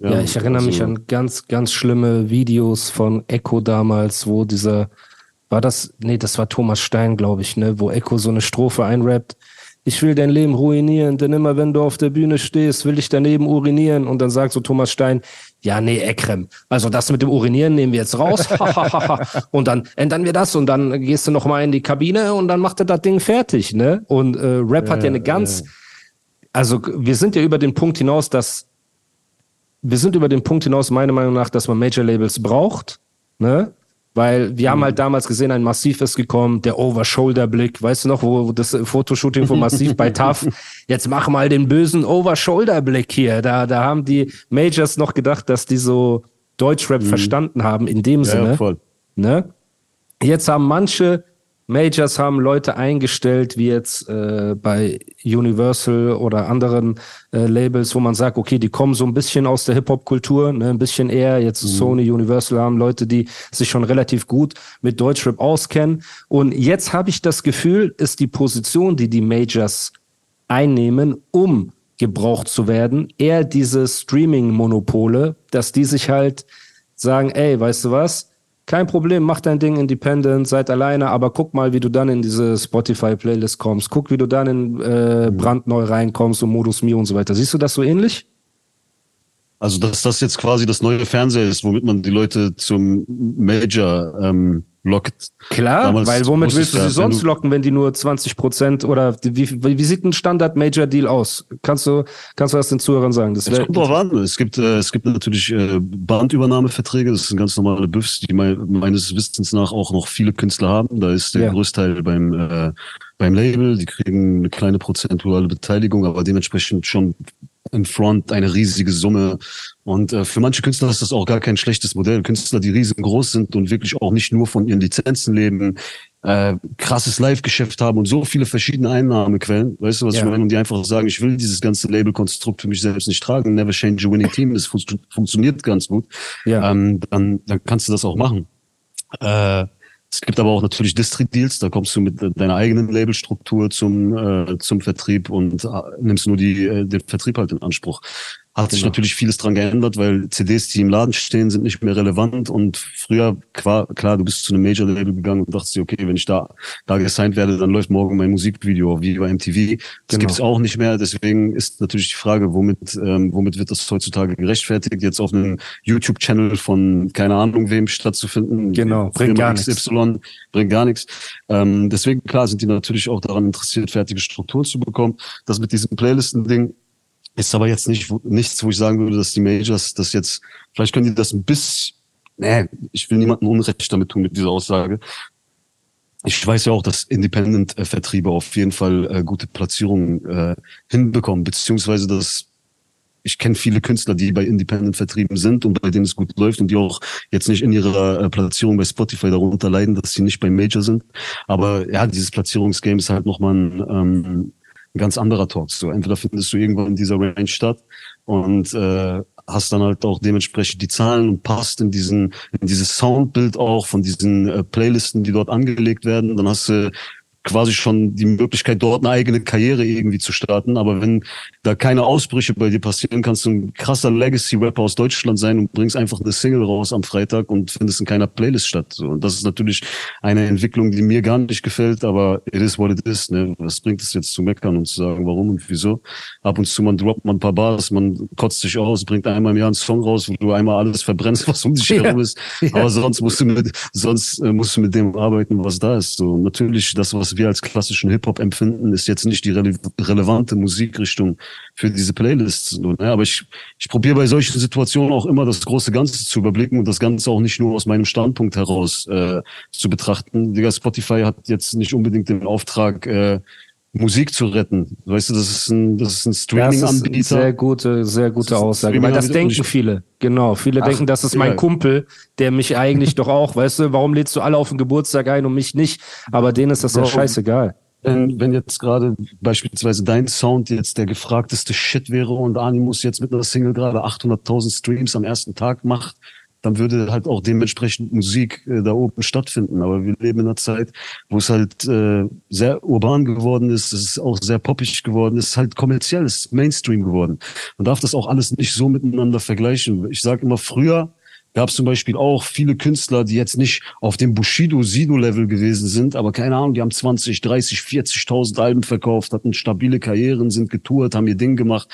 Ja, ich erinnere mich also- an ganz, ganz schlimme Videos von Echo damals, wo dieser, war das, nee, das war Thomas Stein, glaube ich, ne, wo Echo so eine Strophe einrappt. Ich will dein Leben ruinieren, denn immer wenn du auf der Bühne stehst, will ich daneben urinieren. Und dann sagt so Thomas Stein, ja, nee, Ekrem, also das mit dem Urinieren nehmen wir jetzt raus. und dann ändern wir das und dann gehst du noch mal in die Kabine und dann macht er das Ding fertig, ne? Und äh, Rap hat ja eine ganz, also wir sind ja über den Punkt hinaus, dass wir sind über den Punkt hinaus, meiner Meinung nach, dass man Major Labels braucht, ne? Weil wir haben halt damals gesehen, ein Massiv ist gekommen, der Over-Shoulder-Blick, weißt du noch, wo das Fotoshooting von Massiv bei TAF, jetzt mach mal den bösen Over-Shoulder-Blick hier. Da, da haben die Majors noch gedacht, dass die so Deutschrap verstanden haben, in dem Mhm. Ja, Sinne. ja, voll. Ne? Jetzt haben manche Majors haben Leute eingestellt, wie jetzt äh, bei Universal oder anderen äh, Labels, wo man sagt, okay, die kommen so ein bisschen aus der Hip-Hop-Kultur, ne, ein bisschen eher. Jetzt Sony, Universal haben Leute, die sich schon relativ gut mit Deutschrap auskennen. Und jetzt habe ich das Gefühl, ist die Position, die die Majors einnehmen, um gebraucht zu werden, eher diese Streaming-Monopole, dass die sich halt sagen, ey, weißt du was? Kein Problem, mach dein Ding independent, seid alleine, aber guck mal, wie du dann in diese Spotify-Playlist kommst. Guck, wie du dann in äh, brandneu reinkommst und Modus Mio und so weiter. Siehst du das so ähnlich? Also, dass das jetzt quasi das neue Fernseher ist, womit man die Leute zum Major ähm, lockt. Klar, Damals weil womit willst du sie wenn sonst du- locken, wenn die nur 20 Prozent oder wie, wie, sieht ein Standard-Major-Deal aus? Kannst du, kannst du das den Zuhörern sagen? Das kommt drauf an. Es gibt, äh, es gibt natürlich äh, Bandübernahmeverträge. Das sind ganz normale Büffs, die mei- meines Wissens nach auch noch viele Künstler haben. Da ist der Ja. Großteil beim, äh, beim Label. Die kriegen eine kleine prozentuale Beteiligung, aber dementsprechend schon in Front eine riesige Summe. Und äh, für manche Künstler ist das auch gar kein schlechtes Modell. Künstler, die riesengroß sind und wirklich auch nicht nur von ihren Lizenzen leben, äh, krasses Live-Geschäft haben und so viele verschiedene Einnahmequellen. Weißt du, was Ja. ich meine? Und die einfach sagen, ich will dieses ganze Label-Konstrukt für mich selbst nicht tragen. Never change a winning team. Das fun funktioniert ganz gut. Ja. Ähm, dann, dann kannst du das auch machen. Äh, es gibt aber auch natürlich Distri-Deals, da kommst du mit deiner eigenen Labelstruktur zum, äh, zum Vertrieb und äh, nimmst nur die, äh, den Vertrieb halt in Anspruch. Hat sich Genau. natürlich vieles dran geändert, weil CDs, die im Laden stehen, sind nicht mehr relevant und früher, klar, du bist zu einem Major-Label gegangen und dachtest dir, okay, wenn ich da, da gesigned werde, dann läuft morgen mein Musikvideo, wie bei MTV. Das Genau. gibt's auch nicht mehr, deswegen ist natürlich die Frage, womit, ähm, womit wird das heutzutage gerechtfertigt, jetzt auf einem YouTube-Channel von keine Ahnung wem stattzufinden. Genau, bringt gar nichts. Bringt gar nichts. Ähm, deswegen, klar, sind die natürlich auch daran interessiert, fertige Strukturen zu bekommen. Das mit diesem Playlisten-Ding ist aber jetzt nicht nichts, wo ich sagen würde, dass die Majors das jetzt, vielleicht können die das ein bisschen, nee, ich will niemandem Unrecht damit tun mit dieser Aussage. Ich weiß ja auch, dass Independent-Vertriebe auf jeden Fall äh, gute Platzierungen äh, hinbekommen, beziehungsweise dass ich kenne viele Künstler, die bei Independent-Vertrieben sind und bei denen es gut läuft und die auch jetzt nicht in ihrer äh, Platzierung bei Spotify darunter leiden, dass sie nicht beim Major sind. Aber ja, dieses Platzierungsgame ist halt nochmal ein, ähm, ein ganz anderer Talk. So, entweder findest du irgendwo in dieser Range statt und äh, hast dann halt auch dementsprechend die Zahlen und passt in diesen in dieses Soundbild auch von diesen äh, Playlisten, die dort angelegt werden. Dann hast du quasi schon die Möglichkeit, dort eine eigene Karriere irgendwie zu starten. Aber wenn da keine Ausbrüche bei dir passieren, kannst du ein krasser Legacy-Rapper aus Deutschland sein und bringst einfach eine Single raus am Freitag und findest in keiner Playlist statt. So, Und das ist natürlich eine Entwicklung, die mir gar nicht gefällt, aber it is what it is. Ne? Was bringt es jetzt zu meckern und zu sagen, warum und wieso? Ab und zu man droppt man ein paar Bars, man kotzt sich aus, bringt einmal im Jahr einen Song raus, wo du einmal alles verbrennst, was um dich Ja. herum ist. Aber sonst musst du mit, sonst äh, musst du mit dem arbeiten, was da ist. So und natürlich, das, was wir als klassischen Hip Hop empfinden, ist jetzt nicht die rele relevante Musikrichtung für diese Playlists. Ne? Aber ich, ich probiere bei solchen Situationen auch immer das große Ganze zu überblicken und das Ganze auch nicht nur aus meinem Standpunkt heraus äh, zu betrachten. Digga, Spotify hat jetzt nicht unbedingt den Auftrag, äh, Musik zu retten. Weißt du, das ist ein, das ist ein Streaming-Anbieter. sehr gute, sehr gute Aussage. Weil das denken viele. Genau. Viele Ach, denken, das ist mein ja. Kumpel, der mich eigentlich doch auch, weißt du, warum lädst du alle auf den Geburtstag ein und mich nicht? Aber denen ist das ja Bro. scheißegal. wenn, wenn jetzt gerade beispielsweise dein Sound jetzt der gefragteste Shit wäre und Animus jetzt mit einer Single gerade 800.000 Streams am ersten Tag macht, dann würde halt auch dementsprechend Musik äh, da oben stattfinden. Aber wir leben in einer Zeit, wo es halt äh, sehr urban geworden ist, es ist auch sehr poppig geworden, es ist halt kommerziell, es ist Mainstream geworden. Man darf das auch alles nicht so miteinander vergleichen. Ich sage immer, früher gab es zum Beispiel auch viele Künstler, die jetzt nicht auf dem Bushido-Sido-Level gewesen sind, aber keine Ahnung, die haben 20, 30, 40.000 Alben verkauft, hatten stabile Karrieren, sind getourt, haben ihr Ding gemacht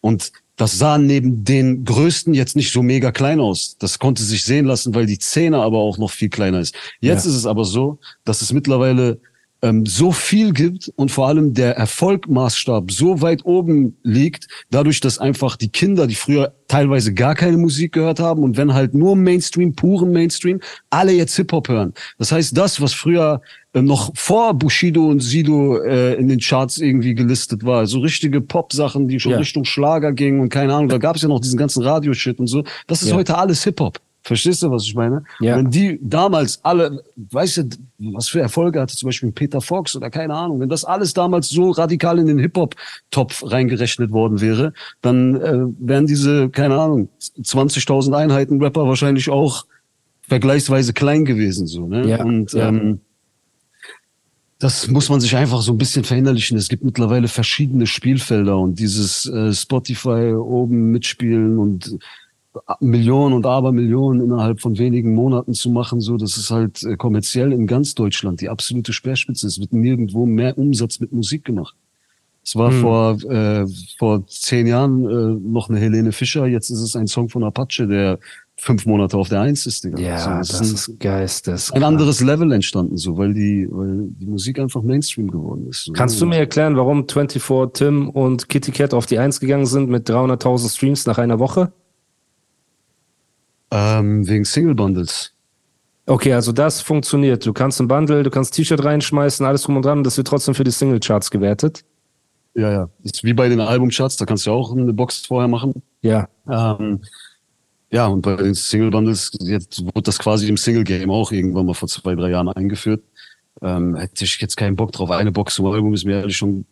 und das sah neben den Größten jetzt nicht so mega klein aus. Das konnte sich sehen lassen, weil die Szene aber auch noch viel kleiner ist. Jetzt Ja. ist es aber so, dass es mittlerweile ähm, so viel gibt und vor allem der Erfolgmaßstab so weit oben liegt, dadurch, dass einfach die Kinder, die früher teilweise gar keine Musik gehört haben und wenn halt nur Mainstream, puren Mainstream, alle jetzt Hip-Hop hören. Das heißt, das, was früher äh, noch vor Bushido und Sido äh, in den Charts irgendwie gelistet war, so richtige Pop-Sachen, die schon Ja. Richtung Schlager gingen und keine Ahnung, da gab es ja noch diesen ganzen Radio-Shit und so, das ist Ja. heute alles Hip-Hop. Verstehst du, was ich meine? Ja. Wenn die damals alle, weißt du, was für Erfolge hatte zum Beispiel Peter Fox oder keine Ahnung, wenn das alles damals so radikal in den Hip-Hop-Topf reingerechnet worden wäre, dann äh, wären diese, keine Ahnung, 20.000 Einheiten Rapper wahrscheinlich auch vergleichsweise klein gewesen, so, ne? Ja, Und ja. Ähm, das muss man sich einfach so ein bisschen verinnerlichen. Es gibt mittlerweile verschiedene Spielfelder und dieses äh, Spotify oben mitspielen und Millionen und Abermillionen innerhalb von wenigen Monaten zu machen, so das ist halt äh, kommerziell in ganz Deutschland die absolute Speerspitze. Es wird nirgendwo mehr Umsatz mit Musik gemacht. Es war Hm. vor äh, vor zehn Jahren äh, noch eine Helene Fischer, jetzt ist es ein Song von Apache, der fünf Monate auf der Eins ist. Digga. Ja, Also, das ein- ist geistes. ein anderes Level entstanden, so weil die weil die Musik einfach Mainstream geworden ist. So. Kannst du mir erklären, warum 24 Tim und Kitty Cat auf die Eins gegangen sind mit 300.000 Streams nach einer Woche? Ähm, wegen Single Bundles? Okay, also das funktioniert. Du kannst ein Bundle, du kannst T-Shirt reinschmeißen, alles drum und dran, das wird trotzdem für die Single-Charts gewertet. Ja, ja. Ist wie bei den Albumcharts, da kannst du ja auch eine Box vorher machen. Ja. Ähm, ja, und bei den Single Bundles, jetzt wurde das quasi im Single Game auch irgendwann mal vor zwei, drei Jahren eingeführt. Ähm, hätte ich jetzt keinen Bock drauf. Eine Box zum Album ist mir ehrlich schon,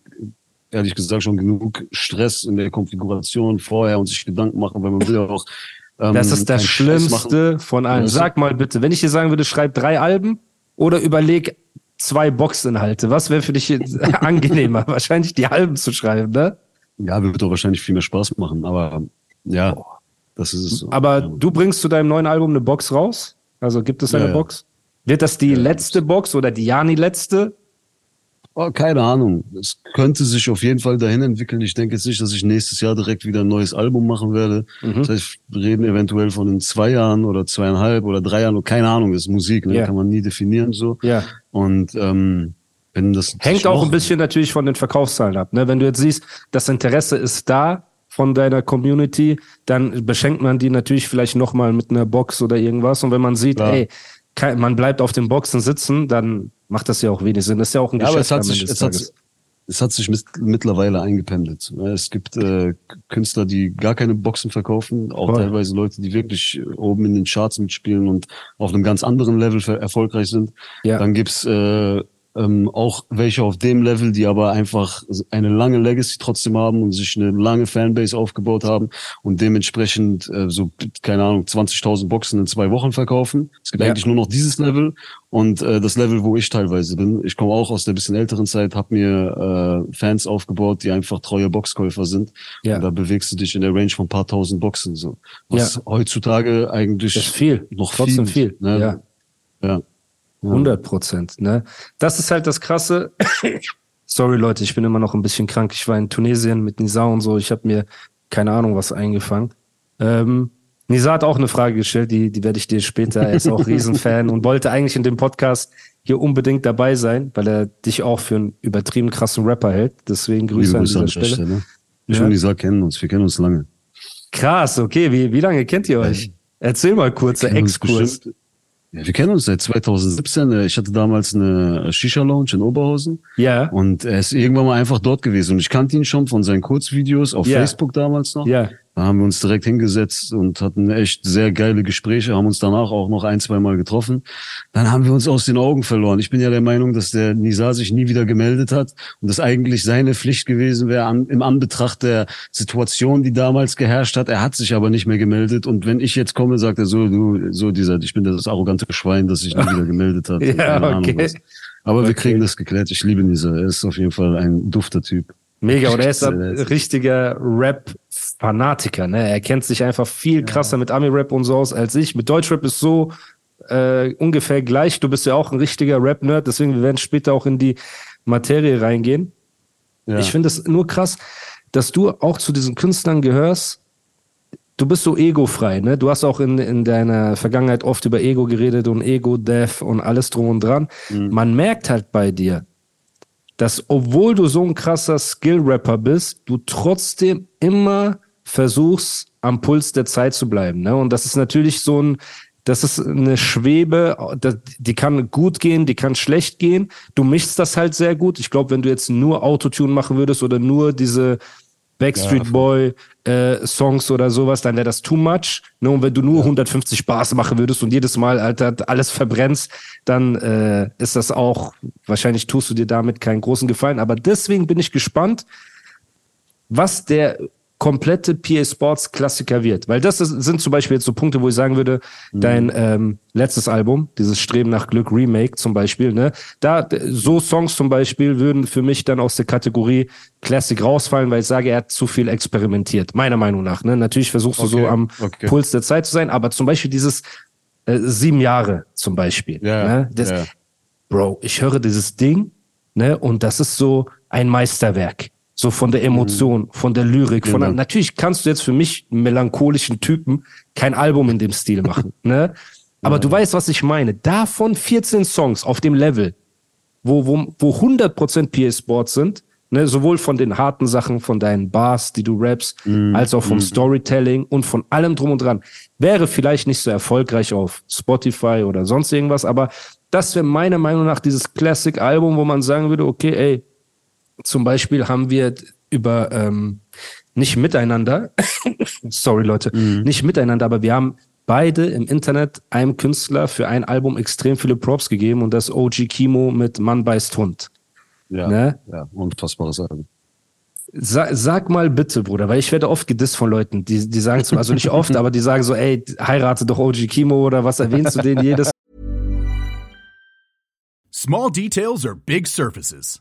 ehrlich gesagt, schon genug Stress in der Konfiguration vorher und sich Gedanken machen, weil man will ja auch. Ähm, Das ist das. Schlimmste von allen. Du? Sag mal bitte, wenn ich dir sagen würde, schreib drei Alben oder überleg zwei Boxinhalte, was wäre für dich angenehmer? Wahrscheinlich die Alben zu schreiben, ne? Ja, wird doch wahrscheinlich viel mehr Spaß machen, aber ja, das ist es. so. Aber du bringst zu deinem neuen Album eine Box raus? Also gibt es eine Ja, ja. Box? Wird das die letzte Box oder die Jani letzte? Oh, keine Ahnung. Es könnte sich auf jeden Fall dahin entwickeln. Ich denke jetzt nicht, dass ich nächstes Jahr direkt wieder ein neues Album machen werde. Mhm. Das heißt, wir reden eventuell von in zwei Jahren oder zweieinhalb oder drei Jahren. Keine Ahnung, das ist Musik, ne? Ja. kann man nie definieren so. Ja. Und ähm, wenn das Hängt auch ein bisschen natürlich von den Verkaufszahlen ab. Ne? Wenn du jetzt siehst, das Interesse ist da von deiner Community, dann beschenkt man die natürlich vielleicht nochmal mit einer Box oder irgendwas. Und wenn man sieht, Klar. ey, man bleibt auf den Boxen sitzen, dann macht das ja auch wenig Sinn. Das ist ja auch ein Ja, aber Geschäft es hat sich, es hat, es hat sich mit, mittlerweile eingependelt. Es gibt äh, Künstler, die gar keine Boxen verkaufen, auch Voll. teilweise Leute, die wirklich oben in den Charts mitspielen und auf einem ganz anderen Level erfolgreich sind. Ja. Dann gibt's äh, ähm, auch welche auf dem Level, die aber einfach eine lange Legacy trotzdem haben und sich eine lange Fanbase aufgebaut haben und dementsprechend äh, so, keine Ahnung, 20.000 Boxen in zwei Wochen verkaufen. Es gibt Ja. eigentlich nur noch dieses Level und äh, das Level, wo ich teilweise bin. Ich komme auch aus der bisschen älteren Zeit, habe mir äh, Fans aufgebaut, die einfach treue Boxkäufer sind. Ja. Und da bewegst du dich in der Range von ein paar tausend Boxen so. Was Ja. heutzutage eigentlich Das ist viel. noch Trotzdem viel, viel. Ne? Ja. ja. 100 Prozent, ne? Das ist halt das Krasse. Sorry, Leute, ich bin immer noch ein bisschen krank. Ich war in Tunesien mit Nisa und so. Ich habe mir keine Ahnung was eingefangen. Ähm, Nisa hat auch eine Frage gestellt, die, die werde ich dir später. Er ist auch Riesenfan und wollte eigentlich in dem Podcast hier unbedingt dabei sein, weil er dich auch für einen übertrieben krassen Rapper hält. Deswegen Grüße an dieser Stelle. Stelle. Ich Ja. und Lisa kennen uns, wir kennen uns lange. Krass, okay. Wie, wie lange kennt ihr euch? Erzähl mal kurz, der Exkurs. bestimmt- wir kennen uns seit 2017. Äh, Ich hatte damals eine Shisha-Lounge in Oberhausen. Ja. Und er ist irgendwann mal einfach dort gewesen. Und ich kannte ihn schon von seinen Kurzvideos auf Ja. Facebook damals noch. Ja. Da haben wir uns direkt hingesetzt und hatten echt sehr geile Gespräche, haben uns danach auch noch ein, zwei Mal getroffen. Dann haben wir uns aus den Augen verloren. Ich bin ja der Meinung, dass der Nizar sich nie wieder gemeldet hat und das eigentlich seine Pflicht gewesen wäre an, im Anbetracht der Situation, die damals geherrscht hat. Er hat sich aber nicht mehr gemeldet. Und wenn ich jetzt komme, sagt er so, du, so dieser, ich bin das arrogante Schwein, das sich nie wieder gemeldet hat. Ja, Keine Ahnung okay. was. Aber wir Okay. kriegen das geklärt. Ich liebe Nizar. Er ist auf jeden Fall ein dufter Typ. Mega, und er ist ein Sehr nice. Rap-Fanatiker, ne? Er kennt sich einfach viel krasser mit Ami-Rap und so aus als ich. Mit Deutschrap ist so äh, ungefähr gleich. Du bist ja auch ein richtiger Rap-Nerd, deswegen wir werden später auch in die Materie reingehen. Ja. Ich finde es nur krass, dass du auch zu diesen Künstlern gehörst. Du bist so egofrei, ne? Du hast auch in, in deiner Vergangenheit oft über Ego geredet und Ego-Death und alles drum und dran. Man merkt halt bei dir, dass obwohl du so ein krasser Skill-Rapper bist, du trotzdem immer versuchst, am Puls der Zeit zu bleiben. Ne? Und das ist natürlich so ein, das ist eine Schwebe, die kann gut gehen, die kann schlecht gehen. Du mischst das halt sehr gut. Ich glaube, wenn du jetzt nur Autotune machen würdest oder nur diese Backstreet Boy äh, Songs oder sowas, dann wäre das too much. Ne? Und wenn du nur 150 Bars machen würdest und jedes Mal, Alter, alles verbrennst, dann äh, ist das auch, wahrscheinlich tust du dir damit keinen großen Gefallen. Aber deswegen bin ich gespannt, was der komplette PA Sports Klassiker wird. Weil das ist, sind zum Beispiel jetzt so Punkte, wo ich sagen würde, dein ähm, letztes Album, dieses Streben nach Glück Remake zum Beispiel, ne, da so Songs zum Beispiel würden für mich dann aus der Kategorie Classic rausfallen, weil ich sage, er hat zu viel experimentiert, meiner Meinung nach. Ne? Natürlich versuchst du so Okay, am okay. Puls der Zeit zu sein, aber zum Beispiel dieses äh, sieben Jahre zum Beispiel. Ja, ne? das, ja. Bro, ich höre dieses Ding, ne, und das ist so ein Meisterwerk. So von der Emotion, von der Lyrik, von der, Genau. natürlich kannst du jetzt für mich melancholischen Typen kein Album in dem Stil machen, ne? Aber du weißt, was ich meine. Davon 14 Songs auf dem Level, wo, wo, wo 100% PA Sports sind, ne, sowohl von den harten Sachen, von deinen Bars, die du rappst, als auch vom Storytelling und von allem drum und dran. Wäre vielleicht nicht so erfolgreich auf Spotify oder sonst irgendwas, aber das wäre meiner Meinung nach dieses Classic-Album, wo man sagen würde, okay, ey, zum Beispiel haben wir über ähm, nicht miteinander, sorry Leute, nicht miteinander, aber wir haben beide im Internet einem Künstler für ein Album extrem viele Props gegeben und das OG Kimo mit Mann beißt Hund. Ja, Ne? ja unfassbares Album. Sa sag mal bitte, Bruder, weil ich werde oft gedisst von Leuten, die, die sagen zum, also nicht oft, aber die sagen so, ey, heirate doch OG Kimo oder was erwähnst du den jedes Small details are big surfaces.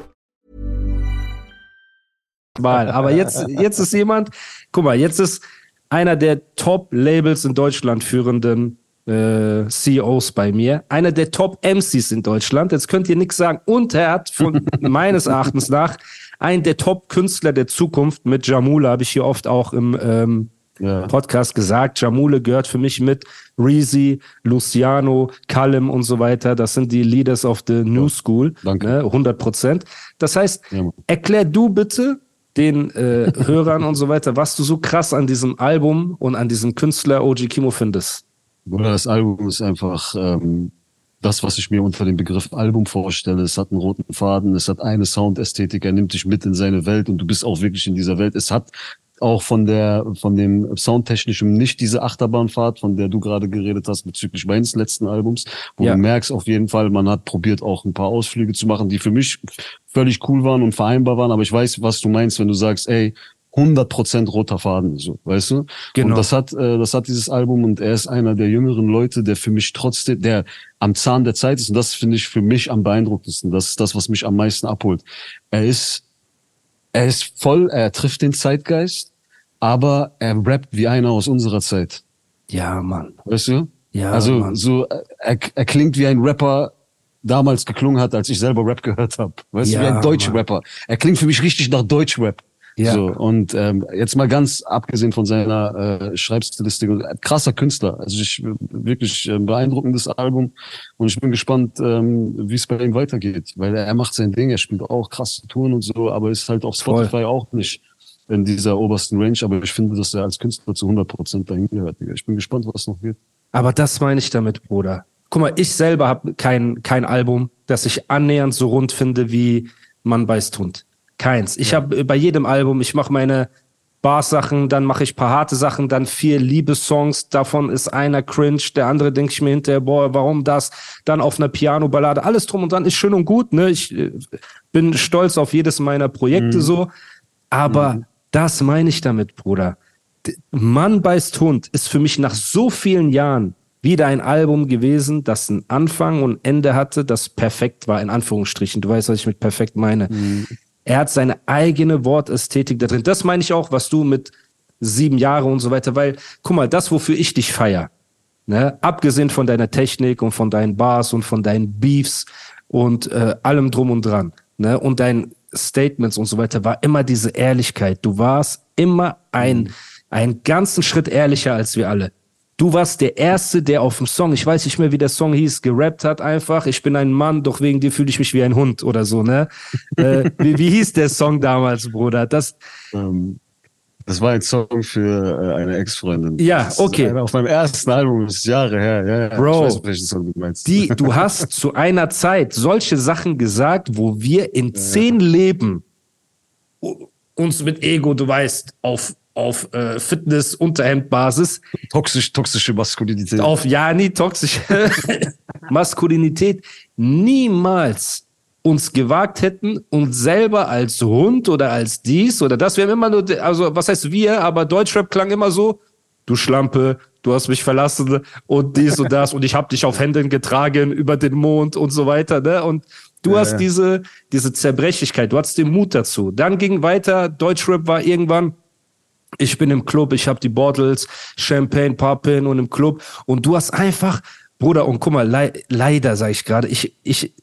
Mal. Aber jetzt, jetzt ist jemand, guck mal, jetzt ist einer der Top-Labels in Deutschland führenden äh, CEOs bei mir, einer der Top-MCs in Deutschland. Jetzt könnt ihr nichts sagen. Und er hat von meines Erachtens nach einen der Top-Künstler der Zukunft mit Jamula, habe ich hier oft auch im ähm, Ja. Podcast gesagt. Jamule gehört für mich mit Reezy, Luciano, Callum und so weiter. Das sind die Leaders of the New School. danke. Ne, 100 Prozent. Das heißt, Ja, erklär du bitte den äh, Hörern und so weiter, was du so krass an diesem Album und an diesem Künstler OG Kimo findest. Bruder, das Album ist einfach ähm, das, was ich mir unter dem Begriff Album vorstelle. Es hat einen roten Faden, es hat eine Soundästhetik, er nimmt dich mit in seine Welt und du bist auch wirklich in dieser Welt. Es hat auch von der, von dem Soundtechnischen nicht diese Achterbahnfahrt, von der du gerade geredet hast bezüglich meines letzten Albums, wo Ja. du merkst auf jeden Fall, man hat probiert auch ein paar Ausflüge zu machen, die für mich völlig cool waren und vereinbar waren, aber ich weiß, was du meinst, wenn du sagst, ey, 100% roter Faden, so, weißt du? Genau. Und das hat, äh, das hat dieses Album und er ist einer der jüngeren Leute, der für mich trotzdem, der am Zahn der Zeit ist und das finde ich für mich am beeindruckendsten. Das ist das, was mich am meisten abholt. Er ist, er ist voll, er trifft den Zeitgeist, aber er rappt wie einer aus unserer Zeit. Ja, Mann. Weißt du? Ja, Also Mann. so, er, er klingt wie ein Rapper damals geklungen hat, als ich selber Rap gehört habe. Weißt du, wie Ja, ein deutscher Mann. Rapper. Er klingt für mich richtig nach Deutschrap. Ja. So, und ähm, jetzt mal ganz abgesehen von seiner äh, Schreibstilistik, äh, krasser Künstler. Also ich wirklich äh, beeindruckendes Album und ich bin gespannt, ähm, wie es bei ihm weitergeht, weil er, er macht sein Ding, er spielt auch krasse Touren und so, aber ist halt auf Voll. Spotify auch nicht in dieser obersten Range. Aber ich finde, dass er als Künstler zu 100 Prozent dahin gehört. Ich bin gespannt, was noch wird. Aber das meine ich damit, Bruder. Guck mal, ich selber habe kein, kein Album, das ich annähernd so rund finde wie Man beißt Hund. Keins. Ich habe bei jedem Album, ich mache meine Bars-Sachen, dann mache ich paar harte Sachen, dann vier Liebessongs, davon ist einer cringe, der andere denke ich mir hinterher, boah, warum das? Dann auf einer Piano-Ballade, alles drum und dran ist schön und gut, ne? Ich äh, bin stolz auf jedes meiner Projekte so, aber das meine ich damit, Bruder. Mann beißt Hund ist für mich nach so vielen Jahren wieder ein Album gewesen, das einen Anfang und Ende hatte, das perfekt war, in Anführungsstrichen. Du weißt, was ich mit perfekt meine. Er hat seine eigene Wortästhetik da drin. Das meine ich auch, was du mit sieben Jahre und so weiter, weil, guck mal, das, wofür ich dich feier, ne, abgesehen von deiner Technik und von deinen Bars und von deinen Beefs und äh, allem drum und dran, ne, und deinen Statements und so weiter, war immer diese Ehrlichkeit. Du warst immer ein, einen ganzen Schritt ehrlicher als wir alle. Du warst der Erste, der auf dem Song, ich weiß nicht mehr, wie der Song hieß, gerappt hat einfach, ich bin ein Mann, doch wegen dir fühle ich mich wie ein Hund oder so, ne? äh, wie, wie hieß der Song damals, Bruder? Das, Ähm, das war ein Song für äh, eine Ex-Freundin. Ja, okay. einer auf meinem ersten Album, das ist Jahre her. Ja, ja. Bro, ich weiß, welchen Song du meinst. die, du hast zu einer Zeit solche Sachen gesagt, wo wir in zehn Leben uns mit Ego, du weißt, auf, auf äh, Fitness-Unterhemdbasis Toxisch, toxische Maskulinität. auf ja nie toxische Maskulinität niemals uns gewagt hätten, uns selber als Hund oder als dies oder das. Wir haben immer nur, also was heißt wir, aber Deutschrap klang immer so, du Schlampe, du hast mich verlassen und dies und das und ich habe dich auf Händen getragen über den Mond und so weiter, ne? Und du hast diese, diese Zerbrechlichkeit, du hattest den Mut dazu. Dann ging weiter, Deutschrap war irgendwann, ich bin im Club, ich habe die Bottles, Champagne, Poppin und im Club. Und du hast einfach, Bruder, und guck mal, lei leider sage ich gerade, ich, ich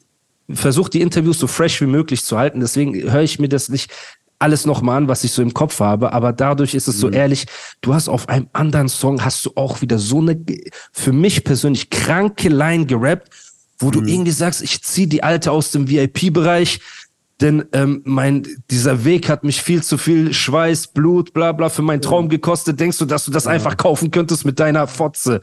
versuche die Interviews so fresh wie möglich zu halten, deswegen höre ich mir das nicht alles nochmal an, was ich so im Kopf habe, aber dadurch ist es so ehrlich, du hast auf einem anderen Song, hast du auch wieder so eine, für mich persönlich kranke Line gerappt, wo du irgendwie sagst, ich zieh die Alte aus dem VIP-Bereich, denn ähm, mein dieser Weg hat mich viel zu viel Schweiß, Blut, bla bla für meinen Traum gekostet. Denkst du, dass du das einfach kaufen könntest mit deiner Fotze?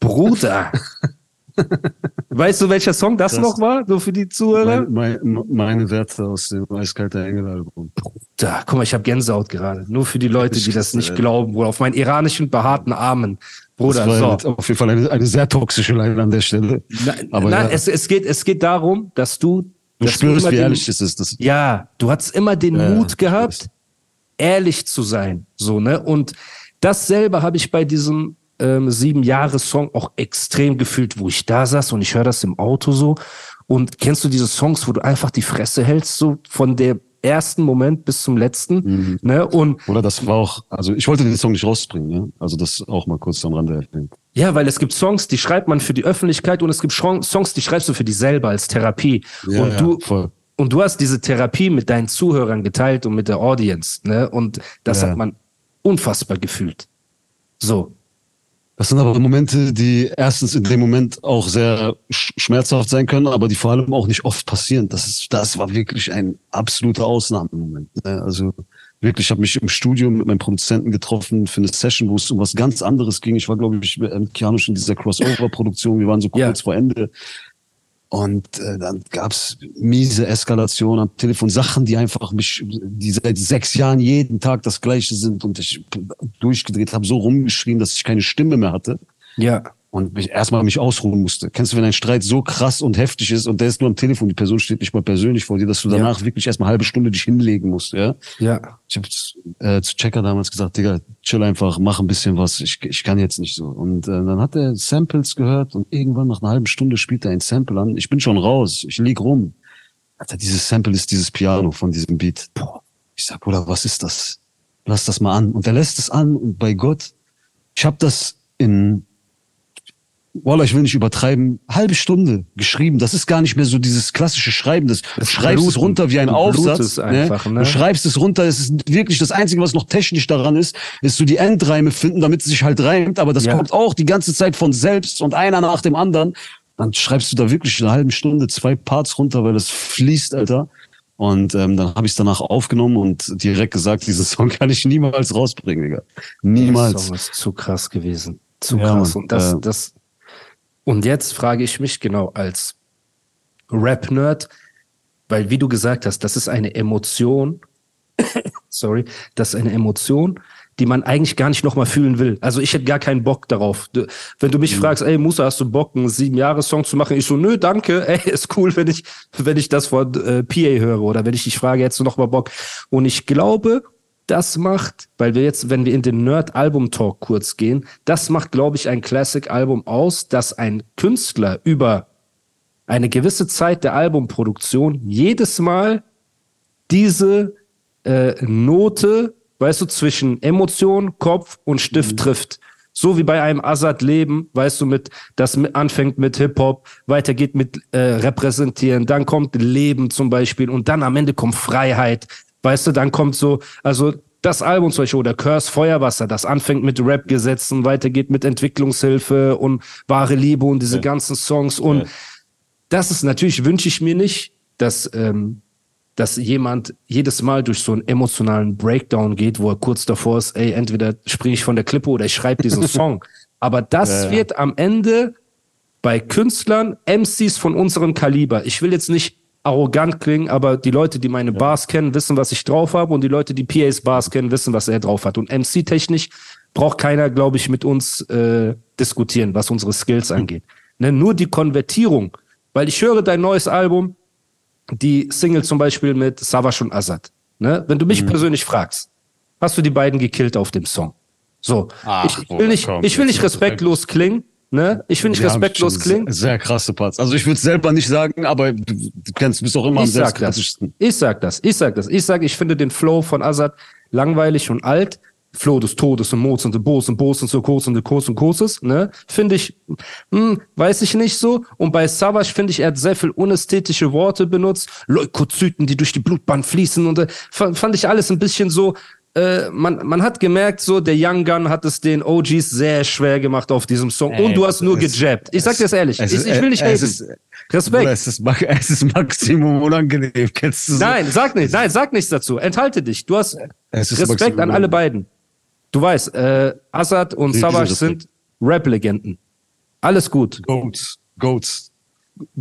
Bruder. weißt du, welcher Song das, Das- noch war? So für die Zuhörer? Mein, mein, meine Werte aus dem Eiskalter Engel-Album. Da, guck mal, ich habe Gänsehaut gerade. Nur für die Leute, die das nicht glauben, Bruder. Auf meinen iranischen behaarten Armen. Bruder, das war so. auf jeden Fall eine, eine sehr toxische Line an der Stelle. Nein, Aber nein ja, es, es, geht, es geht darum, dass du. Du spürst, wie den- ehrlich es ist. Das, Ja, du hattest immer den Ja, Mut gehabt, ehrlich zu sein, so ne. Und dasselbe habe ich bei diesem ähm, sieben Jahre Song auch extrem gefühlt, wo ich da saß und ich höre das im Auto so. Und kennst du diese Songs, wo du einfach die Fresse hältst, so von der ersten Moment bis zum letzten, Mhm. ne? Und Oder das war auch, also ich wollte den Song nicht rausbringen, ja. Also das auch mal kurz am Rande erwähnt. Ja, weil es gibt Songs, die schreibt man für die Öffentlichkeit und es gibt Songs, die schreibst du für dich selber als Therapie. Ja, und ja, du voll. und du hast diese Therapie mit deinen Zuhörern geteilt und mit der Audience, ne? Und das Ja. hat man unfassbar gefühlt. So. Das sind aber Momente, die erstens in dem Moment auch sehr sch schmerzhaft sein können, aber die vor allem auch nicht oft passieren. Das ist, das war wirklich ein absoluter Ausnahmemoment. ne? Also wirklich, ich habe mich im Studio mit meinem Produzenten getroffen für eine Session, wo es um was ganz anderes ging. Ich war, glaube ich, mit Keanu schon in dieser Crossover-Produktion. Wir waren so Ja. kurz vor Ende. Und äh, dann gab's miese Eskalation am Telefon, Sachen, die einfach mich, die seit sechs Jahren jeden Tag das Gleiche sind und ich durchgedreht habe, so rumgeschrien, dass ich keine Stimme mehr hatte Ja. Und mich erstmal mich ausruhen musste. Kennst du, wenn ein Streit so krass und heftig ist und der ist nur am Telefon, die Person steht nicht mal persönlich vor dir, dass du danach wirklich erstmal eine halbe Stunde dich hinlegen musst, ja? Ja. Ich habe äh, zu Checker damals gesagt, Digga, chill einfach, mach ein bisschen was, ich, ich kann jetzt nicht so. Und äh, dann hat er Samples gehört und irgendwann nach einer halben Stunde spielt er ein Sample an. Ich bin schon raus, ich lieg rum. Alter, dieses Sample ist dieses Piano von diesem Beat. Boah. Ich sag, Bruder, was ist das? Lass das mal an. Und er lässt es an und bei Gott, ich habe das in Wallah, ich will nicht übertreiben, halbe Stunde geschrieben. Das ist gar nicht mehr so dieses klassische Schreiben. Das, du Das schreibst es Bluten. runter wie ein Aufsatz. blutest einfach, ne? Du schreibst es runter. Es ist wirklich das Einzige, was noch technisch daran ist, ist so die Endreime finden, damit es sich halt reimt. Aber das Ja. kommt auch die ganze Zeit von selbst und einer nach dem anderen. Dann schreibst du da wirklich in einer halben Stunde zwei Parts runter, weil das fließt, Alter. Und ähm, dann habe ich es danach aufgenommen und direkt gesagt, diesen Song kann ich niemals rausbringen, Digga. Der Niemals. Song ist zu krass gewesen. Zu Ja, krass. Und das, äh, das, und jetzt frage ich mich genau als Rap-Nerd, weil wie du gesagt hast, das ist eine Emotion, sorry, das ist eine Emotion, die man eigentlich gar nicht nochmal fühlen will. Also ich hätte gar keinen Bock darauf. Wenn du mich Mhm. fragst, ey Musa, hast du Bock, einen sieben Jahre Song zu machen? Ich so, nö, danke. Ey, ist cool, wenn ich, wenn ich das von äh, PA höre oder wenn ich dich frage, hättest du noch mal Bock? Und ich glaube, das macht, weil wir jetzt, wenn wir in den Nerd-Album-Talk kurz gehen, das macht, glaube ich, ein Classic-Album aus, dass ein Künstler über eine gewisse Zeit der Albumproduktion jedes Mal diese äh, Note, weißt du, zwischen Emotion, Kopf und Stift trifft. So wie bei einem Azad Leben, weißt du, mit das mit, anfängt mit Hip-Hop, weitergeht mit äh, Repräsentieren, dann kommt Leben zum Beispiel und dann am Ende kommt Freiheit. Weißt du, dann kommt so, also das Album zum Beispiel oder Curse Feuerwasser, das anfängt mit Rap-Gesetzen, weitergeht mit Entwicklungshilfe und wahre Liebe und diese ganzen Songs und das ist natürlich, wünsche ich mir nicht, dass, ähm, dass jemand jedes Mal durch so einen emotionalen Breakdown geht, wo er kurz davor ist, ey, entweder springe ich von der Klippe oder ich schreibe diesen Song. Aber das wird am Ende bei Künstlern, MCs von unserem Kaliber, ich will jetzt nicht arrogant klingen, aber die Leute, die meine Bars kennen, wissen, was ich drauf habe und die Leute, die PAs Bars kennen, wissen, was er drauf hat. Und MC-technisch braucht keiner, glaube ich, mit uns äh, diskutieren, was unsere Skills angeht. Ne, nur die Konvertierung, weil ich höre dein neues Album, die Single zum Beispiel mit Savas und Azad. Ne? Wenn du mich persönlich fragst, hast du die beiden gekillt auf dem Song? So, Ach, ich, will nicht, komm, ich will nicht respektlos klingen, ne? Ich nicht Die haben respektlos klingen. Sehr, krasse Parts. Also ich würde es selber nicht sagen, aber du, kennst, bist auch immer Ich am sag das. selbstkritischsten. Ich sag das. Ich sag das. Ich sag, ich finde den Flow von Azad langweilig und alt. Flow des Todes und Mods und de Bos und Bos und so kurz und de Kurs und Kurses, ne? Finde ich, hm, weiß ich nicht so. Und bei Savage finde ich, er hat sehr viel unästhetische Worte benutzt. Leukozyten, die durch die Blutbahn fließen und äh, fand ich alles ein bisschen so, äh, man, man hat gemerkt, so, der Young Gun hat es den OGs sehr schwer gemacht auf diesem Song. und du hast nur gejabbt. Ich sag dir das ehrlich. es Ich, ist- ich will nicht es ist- Respekt. Bruder, es ist, es ist Maximum unangenehm. Kennst du so? Nein, sag nicht, nein, sag nichts dazu. Enthalte dich. Du hast Es ist Respekt an alle beiden. Du weißt, äh, Assad und Savage sind Rap-Legenden. Alles gut. Goats. Goats.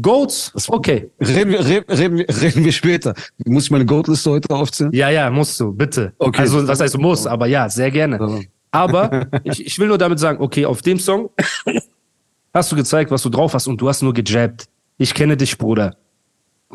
Goats? Okay. Reden wir, reden, wir, reden wir später. Muss ich meine Goat-Liste heute aufzählen? Ja, ja, musst du, bitte. Okay. Also, was heißt muss, aber ja, sehr gerne. Aber ich, ich will nur damit sagen, okay, auf dem Song hast du gezeigt, was du drauf hast und du hast nur gejabbt. Ich kenne dich, Bruder.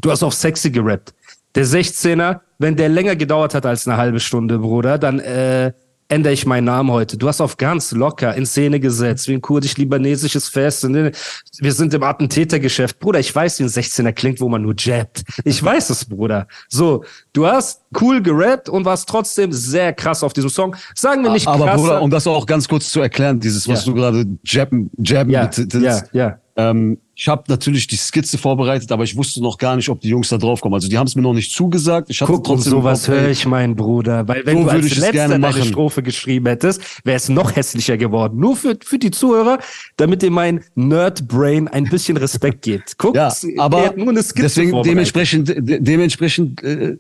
Du hast auf sexy gerappt. Der 16er, wenn der länger gedauert hat als eine halbe Stunde, Bruder, dann äh, ändere ich meinen Namen heute. Du hast auf ganz locker in Szene gesetzt, wie ein kurdisch-libanesisches Fest. Wir sind im Attentätergeschäft. Bruder, ich weiß, wie ein 16er klingt, wo man nur jabbt. Ich weiß es, Bruder. So, du hast cool gerappt und warst trotzdem sehr krass auf diesem Song. Sagen wir nicht Aber krasser. Bruder, um das auch ganz kurz zu erklären, dieses, was Ja. du gerade jabben, jabben ja, ja, ja. Ähm, ich habe natürlich die Skizze vorbereitet, aber ich wusste noch gar nicht, ob die Jungs da drauf kommen. Also die haben es mir noch nicht zugesagt. Ich Guck, um trotzdem sowas im Kopf, höre ich, mein Bruder. Weil wenn So du als letzter deine machen. Strophe geschrieben hättest, wäre es noch hässlicher geworden. Nur für, für die Zuhörer, damit ihr mein Nerd-Brain ein bisschen Respekt gibt. Guck, Ja, er aber hat nur eine Skizze deswegen dementsprechend, de dementsprechend, äh,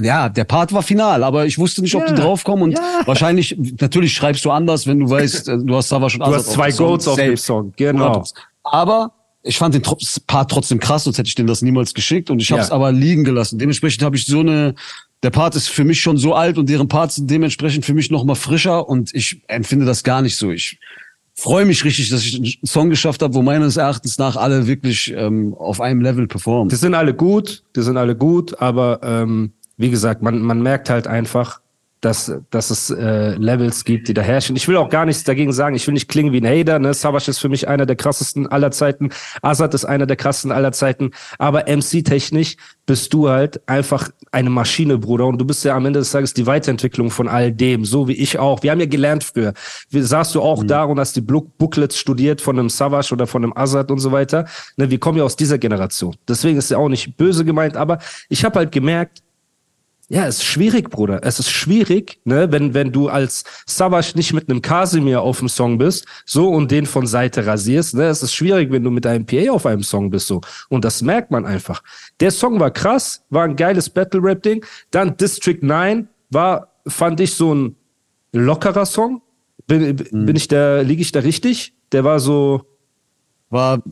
ja, der Part war final, aber ich wusste nicht, ob Ja, die draufkommen und ja. wahrscheinlich, natürlich schreibst du anders, wenn du weißt, äh, du hast Azad schon Du hast zwei Goats auf dem Song, genau. Aber ich fand den Part trotzdem krass, sonst hätte ich denen das niemals geschickt und ich habe es Ja. aber liegen gelassen. Dementsprechend habe ich so eine, der Part ist für mich schon so alt und deren Parts sind dementsprechend für mich noch mal frischer und ich empfinde das gar nicht so. Ich freue mich richtig, dass ich einen Song geschafft habe, wo meines Erachtens nach alle wirklich ähm, auf einem Level performen. Die sind alle gut, die sind alle gut, aber ähm, wie gesagt, man, man merkt halt einfach, dass, dass es äh, Levels gibt, die da herrschen. Ich will auch gar nichts dagegen sagen. Ich will nicht klingen wie ein Hater. Ne? Savage ist für mich einer der krassesten aller Zeiten. Azad ist einer der krassesten aller Zeiten. Aber MC-technisch bist du halt einfach eine Maschine, Bruder. Und du bist ja am Ende des Tages die Weiterentwicklung von all dem. So wie ich auch. Wir haben ja gelernt früher. Wie saßt du auch da und hast die Book- Booklets studiert von einem Savage oder von einem Azad und so weiter. Ne? Wir kommen ja aus dieser Generation. Deswegen ist ja auch nicht böse gemeint. Aber ich habe halt gemerkt, ja, es ist schwierig, Bruder. Es ist schwierig, ne, wenn, wenn du als Savage nicht mit einem Casimir auf dem Song bist, so und den von Seite rasierst, ne. Es ist schwierig, wenn du mit einem PA auf einem Song bist, so. Und das merkt man einfach. Der Song war krass, war ein geiles Battle-Rap-Ding. Dann District 9 war, fand ich, so ein lockerer Song. Bin, bin ich da, liege ich da richtig? Der war so, War,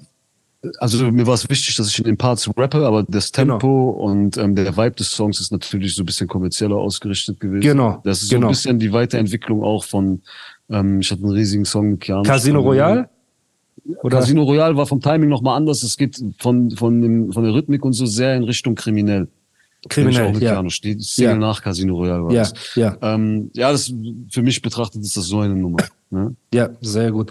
also mir war es wichtig, dass ich in den Parts rappe, aber das Genau. Tempo und ähm, der Vibe des Songs ist natürlich so ein bisschen kommerzieller ausgerichtet gewesen. Genau, Das ist genau. so ein bisschen die Weiterentwicklung auch von, ähm, ich hatte einen riesigen Song mit Keanu. Casino Royale? Oder? Casino Royale war vom Timing nochmal anders. Es geht von, von, dem, von der Rhythmik und so sehr in Richtung kriminell. Kriminell, auch mit ja. Keanu. Die Single Ja. nach Casino Royale war Ja, das. ja. Ähm, ja, das, für mich betrachtet ist das so eine Nummer. Ne? Ja, sehr gut.